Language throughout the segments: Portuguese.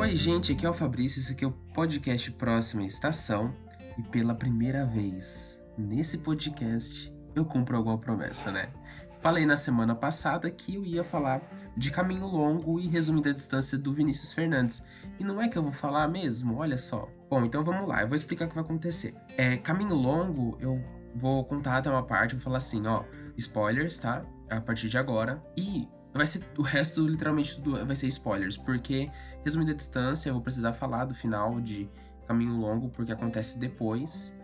Oi, gente, aqui é o Fabrício, esse aqui é o podcast Próxima Estação. E pela primeira vez nesse podcast, eu cumpro alguma promessa, né? Falei na semana passada que eu ia falar de Caminho Longo e Resumida Distância do Vinícius Fernandes. E não é que eu vou falar mesmo, olha só. Bom, então vamos lá, eu vou explicar o que vai acontecer. É, Caminho Longo, eu vou contar até uma parte, vou falar assim, ó, spoilers, tá? A partir de agora. E vai ser o resto, literalmente, tudo vai ser spoilers, porque, resumida distância, eu vou precisar falar do final de Caminho Longo, porque acontece depois.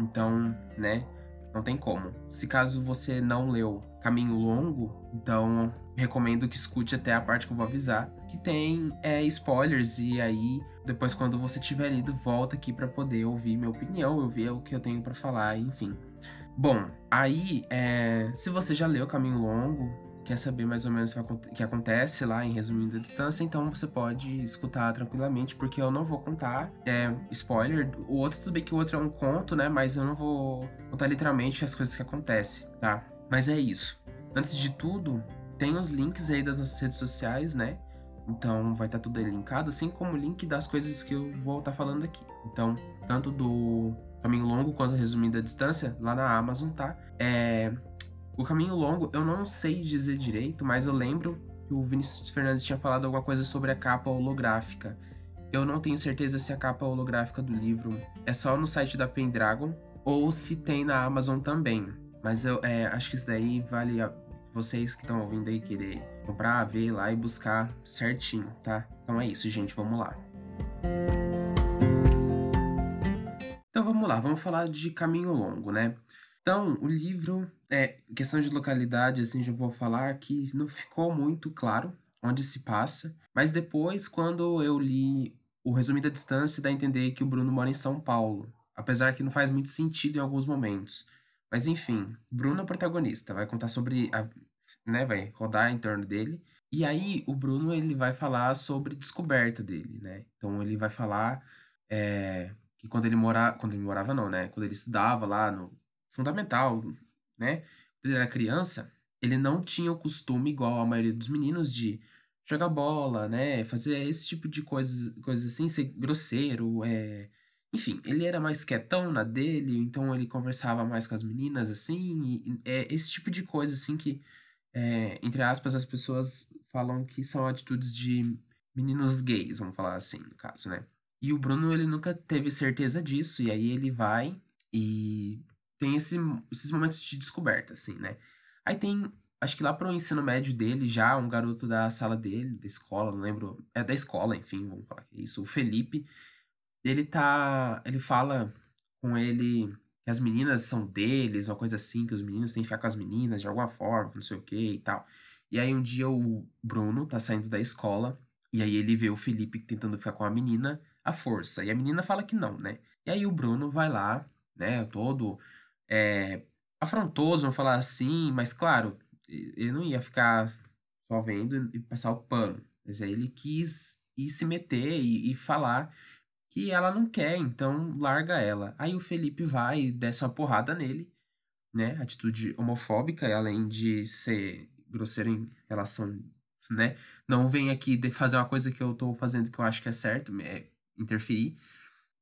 Então, né? Não tem como. Se caso você não leu Caminho Longo, então recomendo que escute até a parte que eu vou avisar, que tem é, spoilers e aí depois quando você tiver lido volta aqui para poder ouvir minha opinião, ouvir o que eu tenho para falar, enfim. Bom, aí é, se você já leu Caminho Longo, quer saber mais ou menos o que acontece lá em Resumindo a Distância, então você pode escutar tranquilamente, porque eu não vou contar é, spoiler. O outro, tudo bem que o outro é um conto, né? Mas eu não vou contar literalmente as coisas que acontecem, tá? Mas é isso. Antes de tudo, tem os links aí das nossas redes sociais, né? Então vai estar tá tudo aí linkado, assim como o link das coisas que eu vou estar tá falando aqui. Então, tanto do Caminho Longo quanto Resumindo a Distância, lá na Amazon, tá? É, o caminho longo, eu não sei dizer direito, mas eu lembro que o Vinícius Fernandes tinha falado alguma coisa sobre a capa holográfica. Eu não tenho certeza se a capa holográfica do livro é só no site da Pendragon ou se tem na Amazon também. Mas eu é, acho que isso daí vale a vocês que estão ouvindo aí querer comprar, ver lá e buscar certinho, tá? Então é isso, gente, vamos lá. Então vamos lá, vamos falar de caminho longo, né? Então, o livro, é, questão de localidade, assim, já vou falar que não ficou muito claro onde se passa, mas depois, quando eu li o resumo da distância, dá a entender que o Bruno mora em São Paulo, apesar que não faz muito sentido em alguns momentos. Mas enfim, Bruno é o protagonista, vai contar sobre a, né, vai rodar em torno dele. E aí o Bruno ele vai falar sobre descoberta dele, né? Então ele vai falar é, que quando ele morava, quando ele morava não, né? Quando ele estudava lá no fundamental, né? Quando ele era criança, ele não tinha o costume, igual a maioria dos meninos, de jogar bola, né? Fazer esse tipo de coisas, coisas assim, ser grosseiro, é... Enfim, ele era mais quietão na dele, então ele conversava mais com as meninas, assim, e, é esse tipo de coisa, assim, que, é, entre aspas, as pessoas falam que são atitudes de meninos gays, vamos falar assim, no caso, né? E o Bruno, ele nunca teve certeza disso, e aí ele vai e tem esse, esses momentos de descoberta, assim, né? Aí tem, acho que lá pro ensino médio dele, já um garoto da sala dele, da escola, não lembro, é da escola, enfim, vamos falar que é isso, o Felipe, ele tá, ele fala com ele que as meninas são deles, uma coisa assim, que os meninos têm que ficar com as meninas de alguma forma, não sei o que e tal. E aí um dia o Bruno tá saindo da escola, e aí ele vê o Felipe tentando ficar com a menina à força, e a menina fala que não, né? E aí o Bruno vai lá, né, todo é, afrontoso, vamos falar assim, mas claro, ele não ia ficar só vendo e passar o pano. Mas aí ele quis ir se meter e, e falar que ela não quer, então larga ela. Aí o Felipe vai e desce uma porrada nele, né? Atitude homofóbica, além de ser grosseiro em relação, né? Não vem aqui fazer uma coisa que eu tô fazendo que eu acho que é certo, é interferir.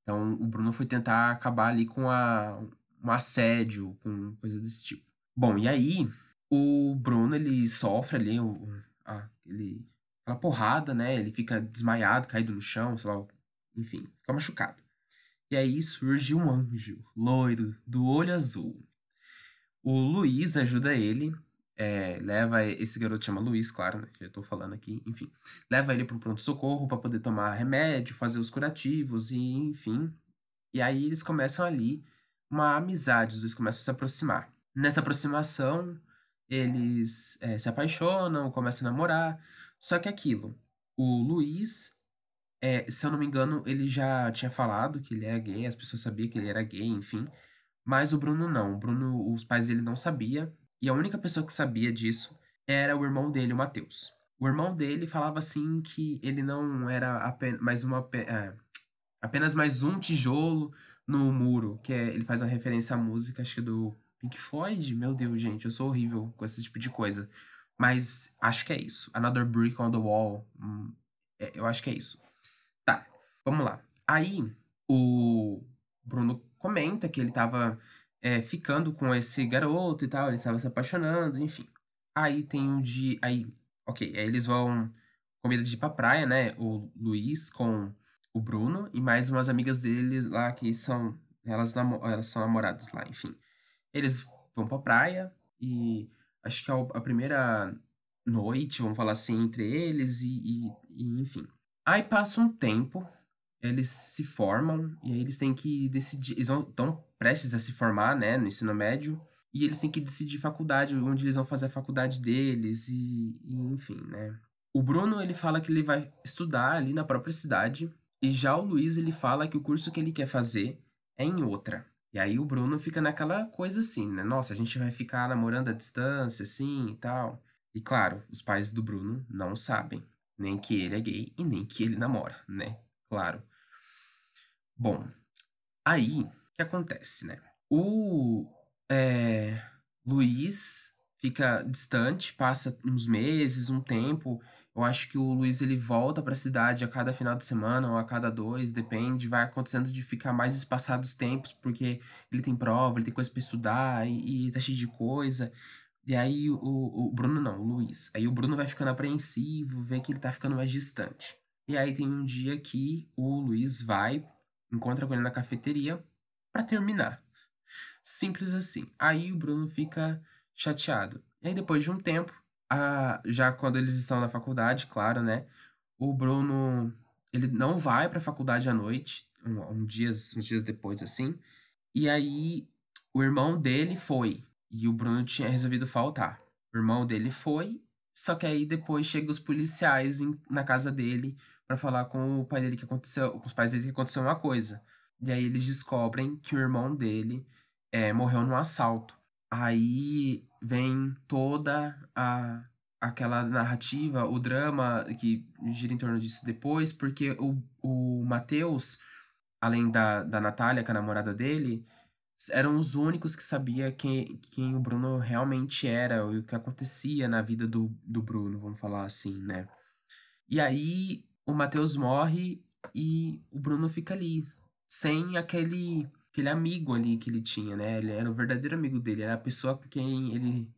Então o Bruno foi tentar acabar ali com a um assédio, com coisa desse tipo. Bom, e aí o Bruno ele sofre ali a, ele, aquela porrada, né? Ele fica desmaiado, caído no chão, sei lá, enfim, fica machucado. E aí surge um anjo loiro do olho azul. O Luiz ajuda ele, é, leva esse garoto chama Luiz, claro, né? Já tô falando aqui, enfim. Leva ele pro pronto-socorro para poder tomar remédio, fazer os curativos e enfim. E aí eles começam ali uma amizade, os dois começam a se aproximar. Nessa aproximação, eles é, se apaixonam, começam a namorar. Só que aquilo, o Luiz, é, se eu não me engano, ele já tinha falado que ele é gay, as pessoas sabiam que ele era gay, enfim. Mas o Bruno não. O Bruno, os pais dele não sabia. E a única pessoa que sabia disso era o irmão dele, o Matheus. O irmão dele falava assim que ele não era apenas mais uma é, apenas mais um tijolo no muro, que é, ele faz uma referência à música, acho que do Pink Floyd. Meu Deus, gente, eu sou horrível com esse tipo de coisa. Mas acho que é isso. Another Brick on the Wall. Hum, é, eu acho que é isso. Vamos lá. Aí, o Bruno comenta que ele estava é, ficando com esse garoto e tal, ele estava se apaixonando, enfim. Aí tem um dia. Aí, ok, aí eles vão comida de ir pra praia, né? O Luiz com o Bruno e mais umas amigas dele lá que são. Elas, elas são namoradas lá, enfim. Eles vão pra praia e acho que é a primeira noite, vamos falar assim, entre eles e, e, e enfim. Aí passa um tempo, eles se formam e aí eles têm que decidir. Eles estão prestes a se formar, né, no ensino médio. E eles têm que decidir faculdade, onde eles vão fazer a faculdade deles e, e enfim, né. O Bruno, ele fala que ele vai estudar ali na própria cidade. E já o Luiz, ele fala que o curso que ele quer fazer é em outra. E aí o Bruno fica naquela coisa assim, né? Nossa, a gente vai ficar namorando à distância, assim e tal. E claro, os pais do Bruno não sabem. Nem que ele é gay e nem que ele namora, né? Claro. Bom, aí, o que acontece, né? O é, Luiz fica distante, passa uns meses, um tempo. Eu acho que o Luiz ele volta para a cidade a cada final de semana ou a cada dois, depende. Vai acontecendo de ficar mais espaçados tempos, porque ele tem prova, ele tem coisa para estudar e, e tá cheio de coisa. E aí o, o Bruno não, o Luiz. Aí o Bruno vai ficando apreensivo, vê que ele tá ficando mais distante. E aí tem um dia que o Luiz vai encontra com ele na cafeteria para terminar. Simples assim. Aí o Bruno fica chateado. E aí depois de um tempo, a, já quando eles estão na faculdade, claro, né? O Bruno, ele não vai para a faculdade à noite, um, um dias, uns dias depois assim. E aí o irmão dele foi e o Bruno tinha resolvido faltar. O irmão dele foi, só que aí depois chegam os policiais em, na casa dele para falar com o pai dele que aconteceu, com os pais dele que aconteceu uma coisa. E aí eles descobrem que o irmão dele é, morreu num assalto. Aí vem toda a aquela narrativa, o drama que gira em torno disso depois, porque o, o Matheus, além da, da Natália, que é a namorada dele, eram os únicos que sabia quem, quem o Bruno realmente era e o que acontecia na vida do, do Bruno, vamos falar assim, né? E aí o Matheus morre e o Bruno fica ali, sem aquele, aquele amigo ali que ele tinha, né? Ele era o verdadeiro amigo dele, era a pessoa com quem ele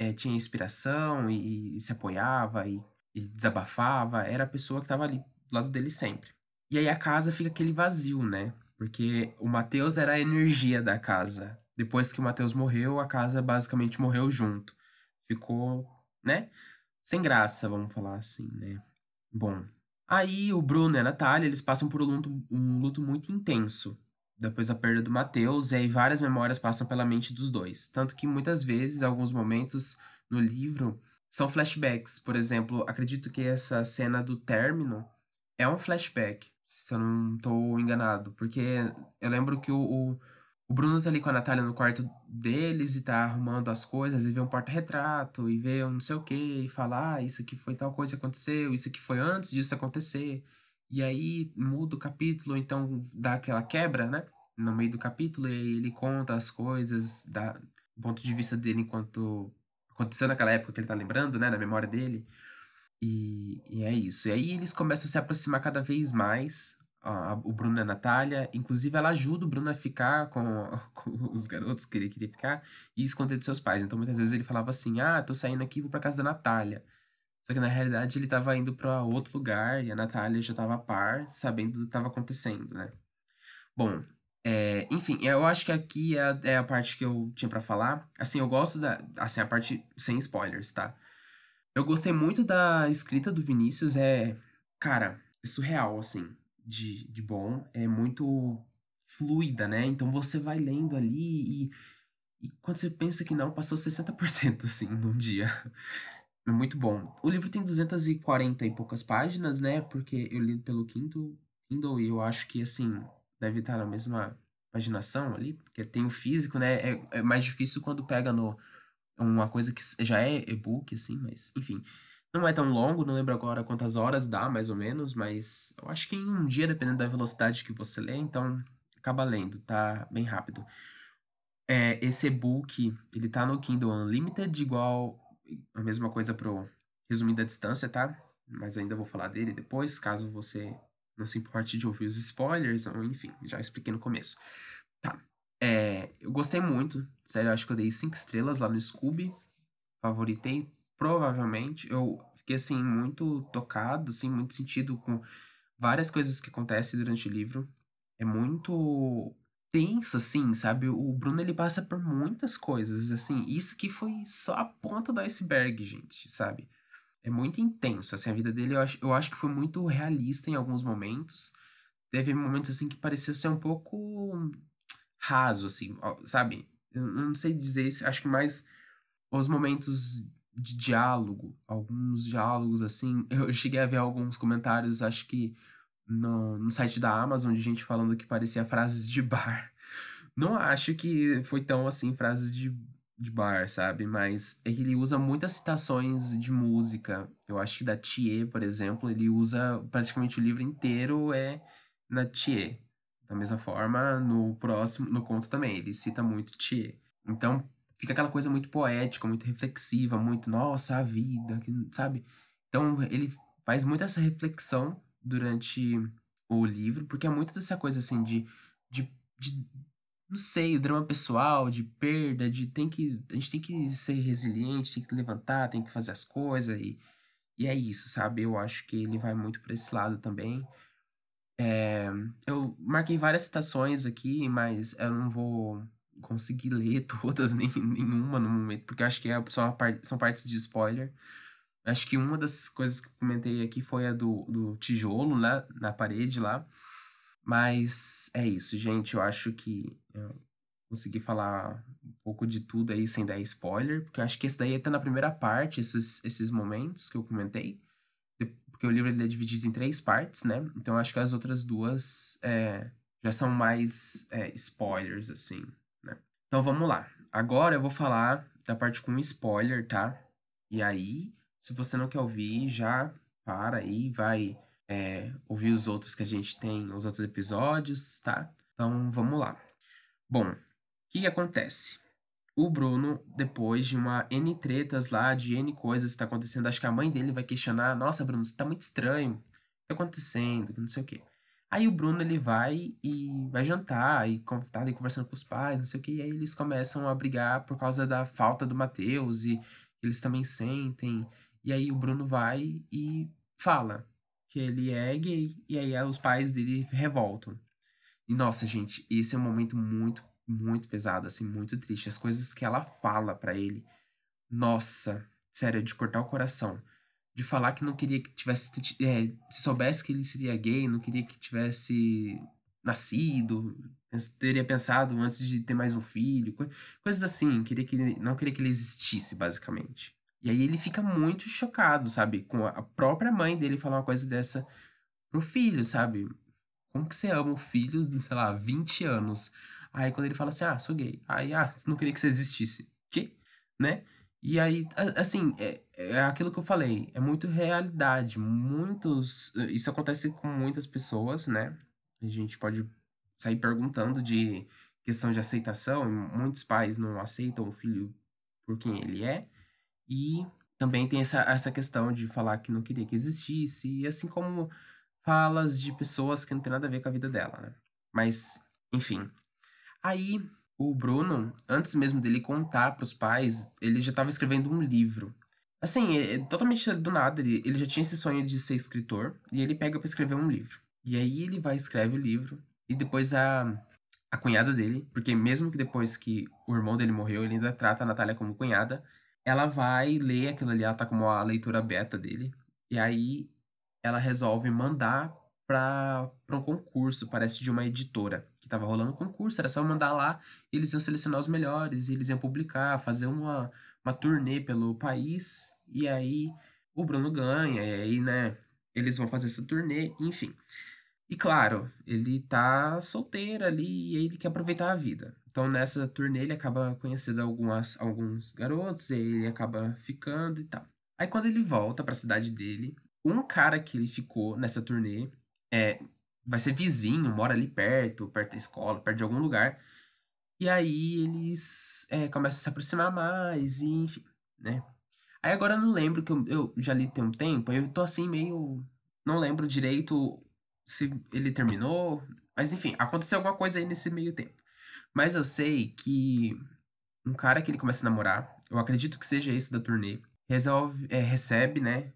é, tinha inspiração e, e, se apoiava e, e desabafava, era a pessoa que estava ali do lado dele sempre. E aí a casa fica aquele vazio, né? Porque o Matheus era a energia da casa. Depois que o Matheus morreu, a casa basicamente morreu junto. Ficou, né? Sem graça, vamos falar assim, né? Bom, Aí o Bruno e a Natália, eles passam por um luto, um luto muito intenso. Depois da perda do Matheus, e aí várias memórias passam pela mente dos dois. Tanto que muitas vezes, alguns momentos no livro, são flashbacks. Por exemplo, acredito que essa cena do término é um flashback, se eu não estou enganado. Porque eu lembro que o, o o Bruno tá ali com a Natália no quarto deles e tá arrumando as coisas, e vê um porta-retrato, e vê um não sei o que, e fala, ah, isso aqui foi tal coisa que aconteceu, isso aqui foi antes disso acontecer. E aí muda o capítulo, então dá aquela quebra, né? No meio do capítulo, e ele conta as coisas da, do ponto de vista dele enquanto aconteceu naquela época que ele tá lembrando, né? Na memória dele. E, e é isso. E aí eles começam a se aproximar cada vez mais o Bruno e a Natália. Inclusive, ela ajuda o Bruno a ficar com, com, os garotos que ele queria ficar e esconder de seus pais. Então, muitas vezes ele falava assim: Ah, tô saindo aqui, vou pra casa da Natália. Só que na realidade ele tava indo para outro lugar e a Natália já tava a par, sabendo do que tava acontecendo, né? Bom, é, enfim, eu acho que aqui é a, é a parte que eu tinha para falar. Assim, eu gosto da. Assim, a parte sem spoilers, tá? Eu gostei muito da escrita do Vinícius, é. Cara, é surreal, assim de, de bom é muito fluida, né? Então você vai lendo ali e, e quando você pensa que não, passou 60% assim num dia. É muito bom. O livro tem 240 e poucas páginas, né? Porque eu li pelo Kindle, Kindle e eu acho que assim, deve estar na mesma paginação ali, porque tem o físico, né? É, é mais difícil quando pega no uma coisa que já é e-book, assim, mas enfim. Não é tão longo, não lembro agora quantas horas dá, mais ou menos, mas eu acho que em um dia, dependendo da velocidade que você lê, então acaba lendo, tá bem rápido. É, esse e-book, ele tá no Kindle Unlimited, igual a mesma coisa pro Resumindo a Distância, tá? Mas ainda vou falar dele depois, caso você não se importe de ouvir os spoilers, ou enfim, já expliquei no começo. Tá. É, eu gostei muito, sério, acho que eu dei cinco estrelas lá no Scooby. Favoritei, provavelmente. Eu fiquei, assim, muito tocado, assim, muito sentido com várias coisas que acontecem durante o livro. É muito tenso, assim, sabe? O Bruno, ele passa por muitas coisas, assim. Isso que foi só a ponta do iceberg, gente, sabe? É muito intenso, assim, a vida dele. Eu acho, eu acho que foi muito realista em alguns momentos. Teve momentos, assim, que parecia ser um pouco raso, assim, sabe? Eu não sei dizer isso, acho que mais os momentos de diálogo, alguns diálogos, assim. Eu cheguei a ver alguns comentários, acho que no, no site da Amazon, de gente falando que parecia frases de bar. Não acho que foi tão assim, frases de, de bar, sabe? Mas é que ele usa muitas citações de música. Eu acho que da Thier, por exemplo, ele usa praticamente o livro inteiro é na Thier. Da mesma forma, no próximo, no conto também, ele cita muito Thier. Então, fica aquela coisa muito poética, muito reflexiva, muito, nossa, a vida, sabe? Então, ele faz muito essa reflexão durante o livro, porque é muito dessa coisa assim de, de, de não sei, drama pessoal, de perda, de tem que a gente tem que ser resiliente, tem que levantar, tem que fazer as coisas e e é isso, sabe? Eu acho que ele vai muito para esse lado também. É, eu marquei várias citações aqui, mas eu não vou conseguir ler todas, nem nenhuma no momento, porque eu acho que é, são, são partes de spoiler. Acho que uma das coisas que comentei aqui foi a do, do tijolo né, na parede lá. Mas é isso, gente. Eu acho que eu consegui falar um pouco de tudo aí sem dar spoiler, porque eu acho que esse daí tá na primeira parte, esses, esses momentos que eu comentei. Porque o livro ele é dividido em três partes, né? Então eu acho que as outras duas é, já são mais é, spoilers, assim, né? Então vamos lá. Agora eu vou falar da parte com spoiler, tá? E aí se você não quer ouvir, já para aí, vai é, ouvir os outros que a gente tem, os outros episódios, tá? Então vamos lá. Bom, o que, que acontece? O Bruno, depois de uma N tretas lá, de N coisas que tá acontecendo, acho que a mãe dele vai questionar: Nossa, Bruno, você tá muito estranho. O que tá acontecendo? Não sei o quê. Aí o Bruno ele vai e vai jantar e tá ali conversando com os pais, não sei o quê, e aí eles começam a brigar por causa da falta do Matheus e eles também sentem. E aí o Bruno vai e fala que ele é gay. E aí os pais dele revoltam. E nossa, gente, esse é um momento muito, muito pesado, assim, muito triste. As coisas que ela fala para ele. Nossa, sério, de cortar o coração. De falar que não queria que tivesse. É, se soubesse que ele seria gay, não queria que tivesse nascido, teria pensado antes de ter mais um filho, coisas assim, queria que ele, não queria que ele existisse, basicamente. E aí ele fica muito chocado, sabe? Com a própria mãe dele falar uma coisa dessa pro filho, sabe? Como que você ama o filho sei lá, 20 anos? Aí quando ele fala assim, ah, sou gay. Aí, ah, não queria que você existisse. Que? Né? E aí, assim, é, é aquilo que eu falei, é muito realidade. Muitos. Isso acontece com muitas pessoas, né? A gente pode sair perguntando de questão de aceitação. Muitos pais não aceitam o filho por quem ele é. E também tem essa, essa questão de falar que não queria que existisse, e assim como falas de pessoas que não tem nada a ver com a vida dela, né? Mas, enfim. Aí, o Bruno, antes mesmo dele contar para os pais, ele já estava escrevendo um livro. Assim, é, é totalmente do nada, ele, ele já tinha esse sonho de ser escritor, e ele pega para escrever um livro. E aí ele vai escreve o livro, e depois a, a cunhada dele, porque mesmo que depois que o irmão dele morreu, ele ainda trata a Natália como cunhada, ela vai ler aquilo ali, ela tá como a leitura beta dele. E aí ela resolve mandar para um concurso, parece de uma editora, que tava rolando um concurso, era só mandar lá, e eles iam selecionar os melhores, e eles iam publicar, fazer uma, uma turnê pelo país, e aí o Bruno ganha, e aí, né, eles vão fazer essa turnê, enfim. E claro, ele tá solteiro ali, e ele quer aproveitar a vida. Então nessa turnê ele acaba conhecendo algumas, alguns garotos, e ele acaba ficando e tal. Aí quando ele volta para a cidade dele, um cara que ele ficou nessa turnê é vai ser vizinho, mora ali perto, perto da escola, perto de algum lugar. E aí eles é, começam a se aproximar mais, e enfim, né? Aí agora eu não lembro que eu, eu já li tem um tempo, eu tô assim meio. Não lembro direito se ele terminou. Mas enfim, aconteceu alguma coisa aí nesse meio tempo. Mas eu sei que um cara que ele começa a namorar, eu acredito que seja esse da turnê, resolve, é, recebe, né,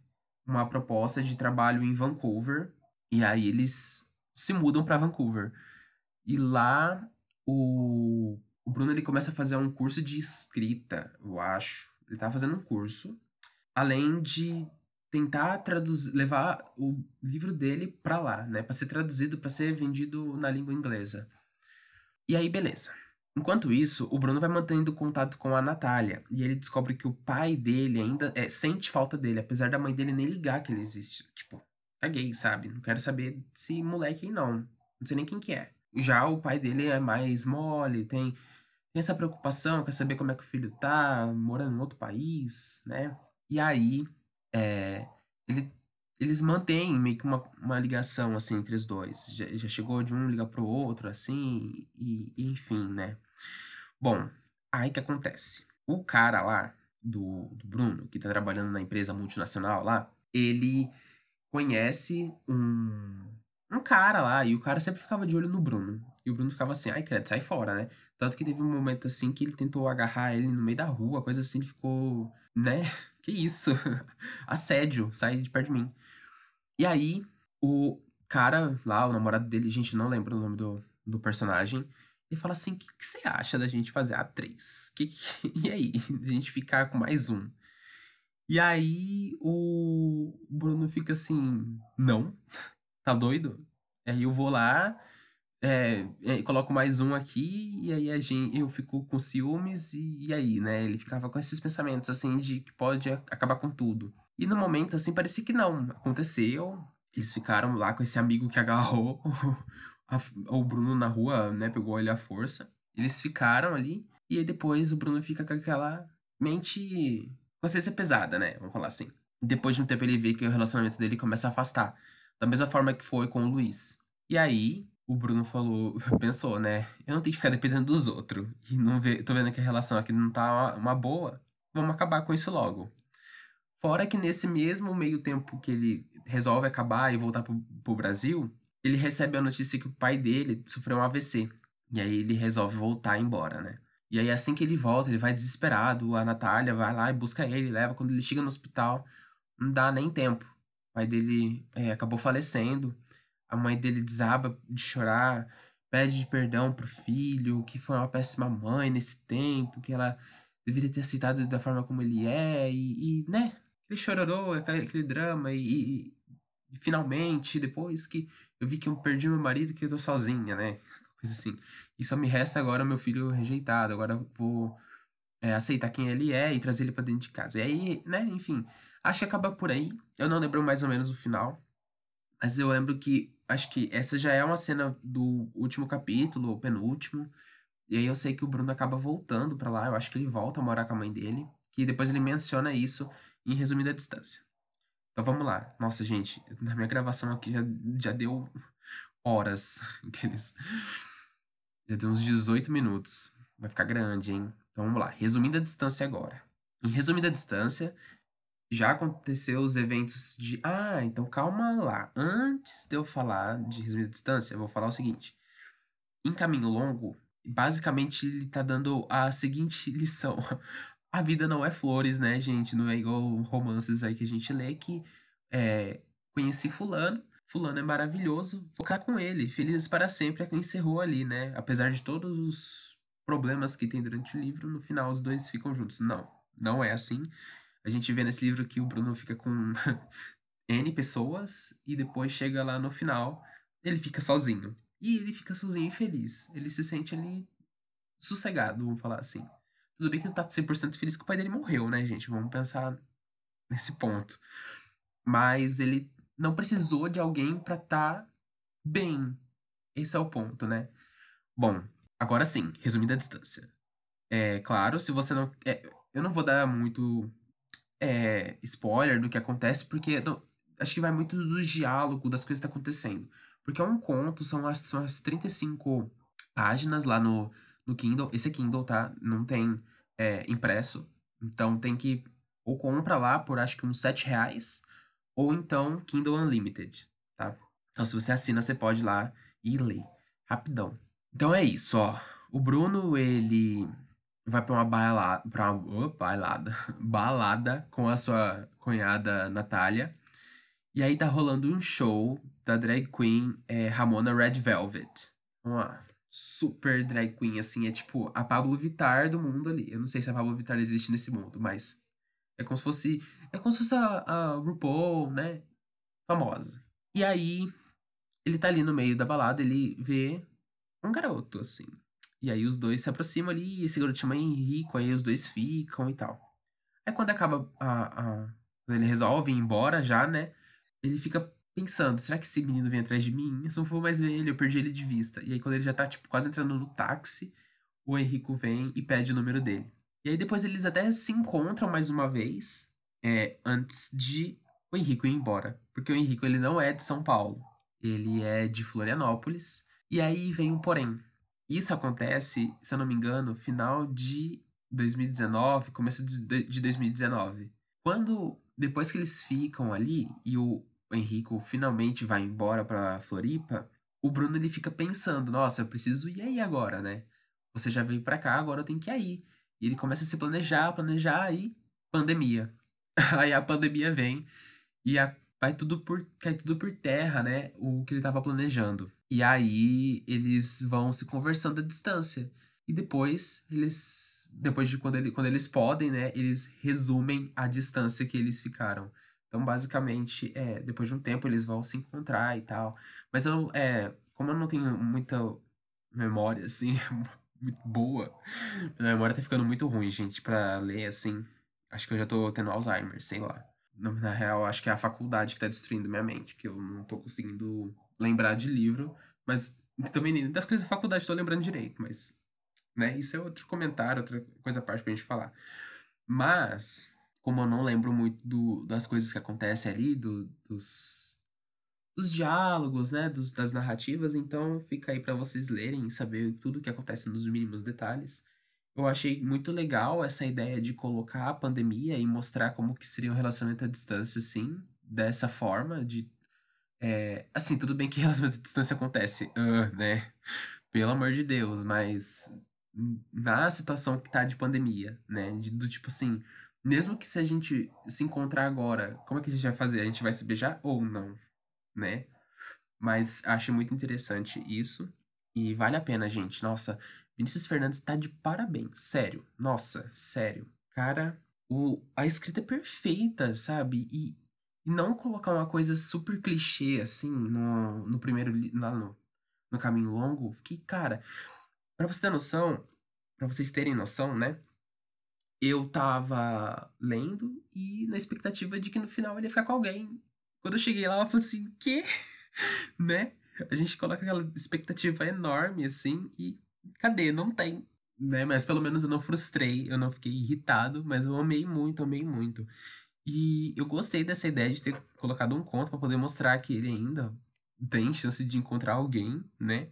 uma proposta de trabalho em Vancouver. E aí eles se mudam para Vancouver. E lá o, o Bruno ele começa a fazer um curso de escrita, eu acho. Ele tá fazendo um curso, além de tentar traduzir, levar o livro dele para lá, né, para ser traduzido, para ser vendido na língua inglesa. E aí, beleza. Enquanto isso, o Bruno vai mantendo contato com a Natália e ele descobre que o pai dele ainda é, sente falta dele, apesar da mãe dele nem ligar que ele existe. Tipo, é gay, sabe? Não quero saber se moleque não. Não sei nem quem que é. Já o pai dele é mais mole, tem, tem essa preocupação, quer saber como é que o filho tá, morando em outro país, né? E aí, é, ele, eles mantêm meio que uma, uma ligação, assim, entre os dois. Já, já chegou de um ligar pro outro, assim, e, e enfim, né? Bom, aí que acontece. O cara lá, do, do Bruno, que tá trabalhando na empresa multinacional lá, ele conhece um, um cara lá, e o cara sempre ficava de olho no Bruno. E o Bruno ficava assim, ai, credo, sai fora, né? Tanto que teve um momento assim que ele tentou agarrar ele no meio da rua, coisa assim, ele ficou, né? Que isso? Assédio, sai de perto de mim. E aí, o cara lá, o namorado dele, gente, não lembra o nome do, do personagem, ele fala assim: o que, que você acha da gente fazer a três? Que, que, e aí? A gente ficar com mais um. E aí o Bruno fica assim: não, tá doido? Aí eu vou lá, é, é, coloco mais um aqui, e aí a gente, eu fico com ciúmes, e, e aí, né? Ele ficava com esses pensamentos assim de que pode acabar com tudo. E no momento, assim, parecia que não. Aconteceu. Eles ficaram lá com esse amigo que agarrou o Bruno na rua, né? Pegou ele à força. Eles ficaram ali. E aí depois o Bruno fica com aquela mente. Consciência pesada, né? Vamos falar assim. Depois de um tempo ele vê que o relacionamento dele começa a afastar. Da mesma forma que foi com o Luiz. E aí, o Bruno falou, pensou, né? Eu não tenho que ficar dependendo dos outros. E não vê, tô vendo que a relação aqui não tá uma, uma boa. Vamos acabar com isso logo. Fora que nesse mesmo meio tempo que ele resolve acabar e voltar pro, pro Brasil, ele recebe a notícia que o pai dele sofreu um AVC. E aí ele resolve voltar embora, né? E aí assim que ele volta, ele vai desesperado, a Natália vai lá e busca ele, leva. Quando ele chega no hospital, não dá nem tempo. O pai dele é, acabou falecendo. A mãe dele desaba de chorar, pede perdão pro filho, que foi uma péssima mãe nesse tempo, que ela deveria ter aceitado da forma como ele é, e, e né? Ele chororou, aquele, aquele drama, e, e, e, finalmente, depois que eu vi que eu perdi meu marido, que eu tô sozinha, né? Coisa assim. E só me resta agora meu filho rejeitado, agora vou é, aceitar quem ele é e trazer ele para dentro de casa. E aí, né, enfim, acho que acaba por aí. Eu não lembro mais ou menos o final, mas eu lembro que acho que essa já é uma cena do último capítulo, ou penúltimo. E aí eu sei que o Bruno acaba voltando para lá, eu acho que ele volta a morar com a mãe dele, que depois ele menciona isso em resumida distância. Então vamos lá. Nossa, gente, na minha gravação aqui já, já deu horas. Aqueles... Já deu uns 18 minutos. Vai ficar grande, hein? Então vamos lá. Resumindo a distância agora. Em resumida distância, já aconteceu os eventos de. Ah, então calma lá. Antes de eu falar de resumida distância, eu vou falar o seguinte. Em caminho longo, basicamente ele tá dando a seguinte lição a vida não é flores, né, gente? Não é igual romances aí que a gente lê que é, conheci fulano, fulano é maravilhoso, vou ficar com ele, felizes para sempre, é que encerrou ali, né? Apesar de todos os problemas que tem durante o livro, no final os dois ficam juntos. Não, não é assim. A gente vê nesse livro que o Bruno fica com N pessoas e depois chega lá no final, ele fica sozinho. E ele fica sozinho e feliz. Ele se sente ali sossegado, vamos falar assim. Tudo bem que ele tá 100% feliz que o pai dele morreu, né, gente? Vamos pensar nesse ponto. Mas ele não precisou de alguém para estar tá bem. Esse é o ponto, né? Bom, agora sim, resumindo a distância. É claro, se você não. É, eu não vou dar muito é, spoiler do que acontece, porque não, acho que vai muito do diálogo das coisas que tá acontecendo. Porque é um conto, são as, são as 35 páginas lá no, no Kindle. Esse é Kindle, tá? Não tem é, impresso. Então tem que ou compra lá por acho que uns 7 reais, ou então Kindle Unlimited, tá? Então, se você assina, você pode ir lá e ler. Rapidão. Então é isso, ó. O Bruno, ele vai pra uma balada, pra uma, oh, balada, balada com a sua cunhada Natália. E aí tá rolando um show da drag queen é, Ramona Red Velvet. Uma super drag queen, assim, é tipo a Pablo Vittar do mundo ali. Eu não sei se a Pablo Vittar existe nesse mundo, mas é como se fosse. É como se fosse a, a RuPaul, né? Famosa. E aí, ele tá ali no meio da balada, ele vê um garoto, assim. E aí os dois se aproximam ali, e esse garoto chama Henrico, aí os dois ficam e tal. Aí quando acaba a, a. Ele resolve ir embora já, né? Ele fica pensando, será que esse menino vem atrás de mim? Eu não vou mais ver ele, eu perdi ele de vista. E aí quando ele já tá, tipo, quase entrando no táxi, o Henrico vem e pede o número dele. E aí depois eles até se encontram mais uma vez, é, antes de o Henrico ir embora. Porque o Henrico, ele não é de São Paulo. Ele é de Florianópolis. E aí vem um porém. Isso acontece, se eu não me engano, final de 2019, começo de 2019. Quando, depois que eles ficam ali e o Henrico finalmente vai embora pra Floripa, o Bruno ele fica pensando, nossa, eu preciso ir aí agora, né? Você já veio pra cá, agora eu tenho que ir aí. E ele começa a se planejar, planejar, aí pandemia. aí a pandemia vem e a, vai tudo por, cai tudo por terra, né? O que ele tava planejando. E aí eles vão se conversando à distância. E depois eles, depois de quando, ele, quando eles podem, né? Eles resumem a distância que eles ficaram. Então, basicamente, é, depois de um tempo eles vão se encontrar e tal. Mas eu, é, como eu não tenho muita memória, assim, muito boa, minha memória tá ficando muito ruim, gente, pra ler, assim. Acho que eu já tô tendo Alzheimer, sei lá. Na real, acho que é a faculdade que tá destruindo minha mente, que eu não tô conseguindo lembrar de livro, mas também nem das coisas da faculdade tô lembrando direito, mas, né, isso é outro comentário, outra coisa à parte pra gente falar. Mas, como eu não lembro muito do, das coisas que acontecem ali, do, dos, dos diálogos, né, dos, das narrativas, então fica aí para vocês lerem e saber tudo o que acontece nos mínimos detalhes. Eu achei muito legal essa ideia de colocar a pandemia e mostrar como que seria um relacionamento à distância, assim, dessa forma, de... É, assim, tudo bem que relacionamento à distância acontece, uh, né? Pelo amor de Deus, mas na situação que tá de pandemia, né? De, do tipo assim, mesmo que se a gente se encontrar agora, como é que a gente vai fazer? A gente vai se beijar ou não, né? Mas acho muito interessante isso. E vale a pena, gente. Nossa, Vinícius Fernandes tá de parabéns. Sério. Nossa, sério. Cara, o, a escrita é perfeita, sabe? E, e não colocar uma coisa super clichê, assim, no, no primeiro. lá no, no caminho longo. Que, cara, pra você ter noção, pra vocês terem noção, né? eu tava lendo e na expectativa de que no final ele ia ficar com alguém. Quando eu cheguei lá, eu falei assim, que? né? A gente coloca aquela expectativa enorme, assim, e cadê? Não tem. Né? Mas pelo menos eu não frustrei, eu não fiquei irritado, mas eu amei muito, amei muito. E eu gostei dessa ideia de ter colocado um conto para poder mostrar que ele ainda tem chance de encontrar alguém, né?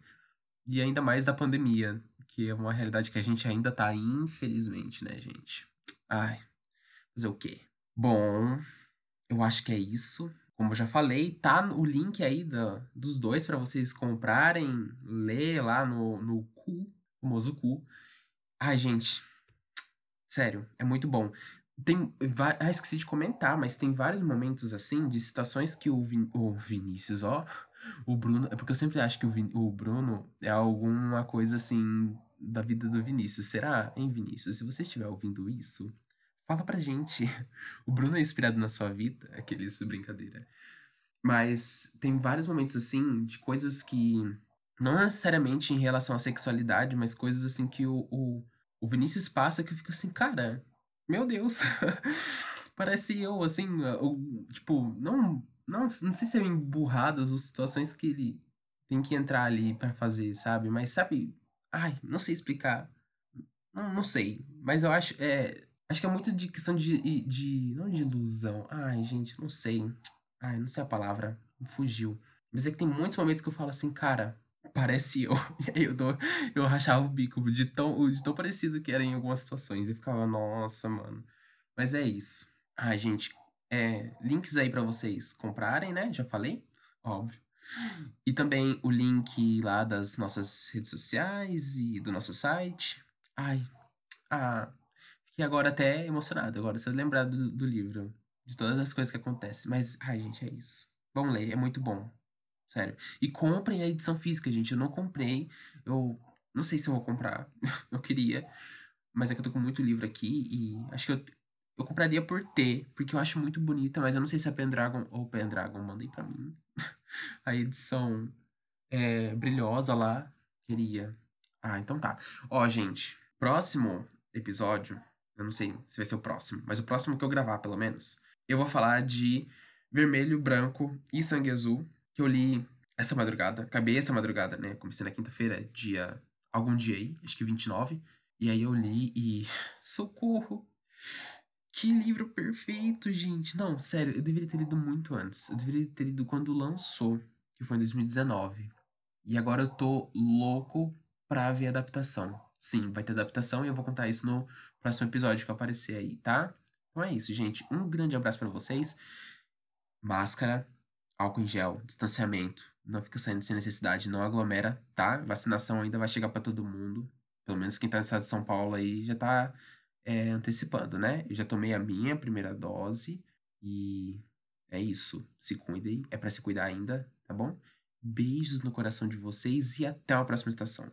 E ainda mais da pandemia, que é uma realidade que a gente ainda tá, infelizmente, né, gente? Ai, fazer o quê? Bom, eu acho que é isso. Como eu já falei, tá o link aí da, dos dois para vocês comprarem, ler lá no, no cu, famoso cu. Ai, gente, sério, é muito bom. Tem, ah, esqueci de comentar, mas tem vários momentos assim, de situações que o, Vin, o Vinícius, ó, o Bruno. É porque eu sempre acho que o, Vin, o Bruno é alguma coisa assim da vida do Vinícius. Será, hein, Vinícius? Se você estiver ouvindo isso, fala pra gente. O Bruno é inspirado na sua vida? Aqueles brincadeira. Mas tem vários momentos assim de coisas que. Não necessariamente em relação à sexualidade, mas coisas assim que o, o, o Vinícius passa que eu fico assim, cara, meu Deus. Parece eu, assim, ou, tipo, não não, não sei se é emburradas ou situações que ele tem que entrar ali para fazer, sabe? Mas sabe, ai, não sei explicar. Não, não sei, mas eu acho é, acho que é muito de questão de, de não de ilusão. Ai, gente, não sei. Ai, não sei a palavra, fugiu. Mas é que tem muitos momentos que eu falo assim, cara, parece eu. E aí eu, eu rachava o bico de tão, de tão parecido que era em algumas situações. E ficava, nossa, mano. Mas é isso. Ai, gente, é, links aí para vocês comprarem, né? Já falei, óbvio. E também o link lá das nossas redes sociais e do nosso site. Ai, ah, fiquei agora até emocionado, agora se eu lembrar do, do livro, de todas as coisas que acontecem. Mas, ai, gente, é isso. Vamos ler, é muito bom. Sério. E comprem a edição física, gente. Eu não comprei. Eu não sei se eu vou comprar. eu queria. Mas é que eu tô com muito livro aqui e acho que eu, eu compraria por ter, porque eu acho muito bonita, mas eu não sei se a Pendragon ou Pendragon mandei pra mim. a edição é, brilhosa lá. Queria. Ah, então tá. Ó, gente, próximo episódio, eu não sei se vai ser o próximo, mas o próximo que eu gravar, pelo menos, eu vou falar de Vermelho, Branco e Sangue Azul, que eu li essa madrugada. Acabei essa madrugada, né? Comecei na quinta-feira, dia. algum dia aí, acho que 29. E aí eu li e. Socorro! Que livro perfeito, gente! Não, sério, eu deveria ter lido muito antes. Eu deveria ter lido quando lançou, que foi em 2019. E agora eu tô louco pra ver a adaptação. Sim, vai ter adaptação e eu vou contar isso no próximo episódio que aparecer aí, tá? Então é isso, gente. Um grande abraço para vocês. Máscara, álcool em gel, distanciamento. Não fica saindo sem necessidade, não aglomera, tá? Vacinação ainda vai chegar para todo mundo. Pelo menos quem tá no estado de São Paulo aí já tá é, antecipando, né? Eu já tomei a minha primeira dose e é isso. Se cuidem, é para se cuidar ainda, tá bom? Beijos no coração de vocês e até a próxima estação.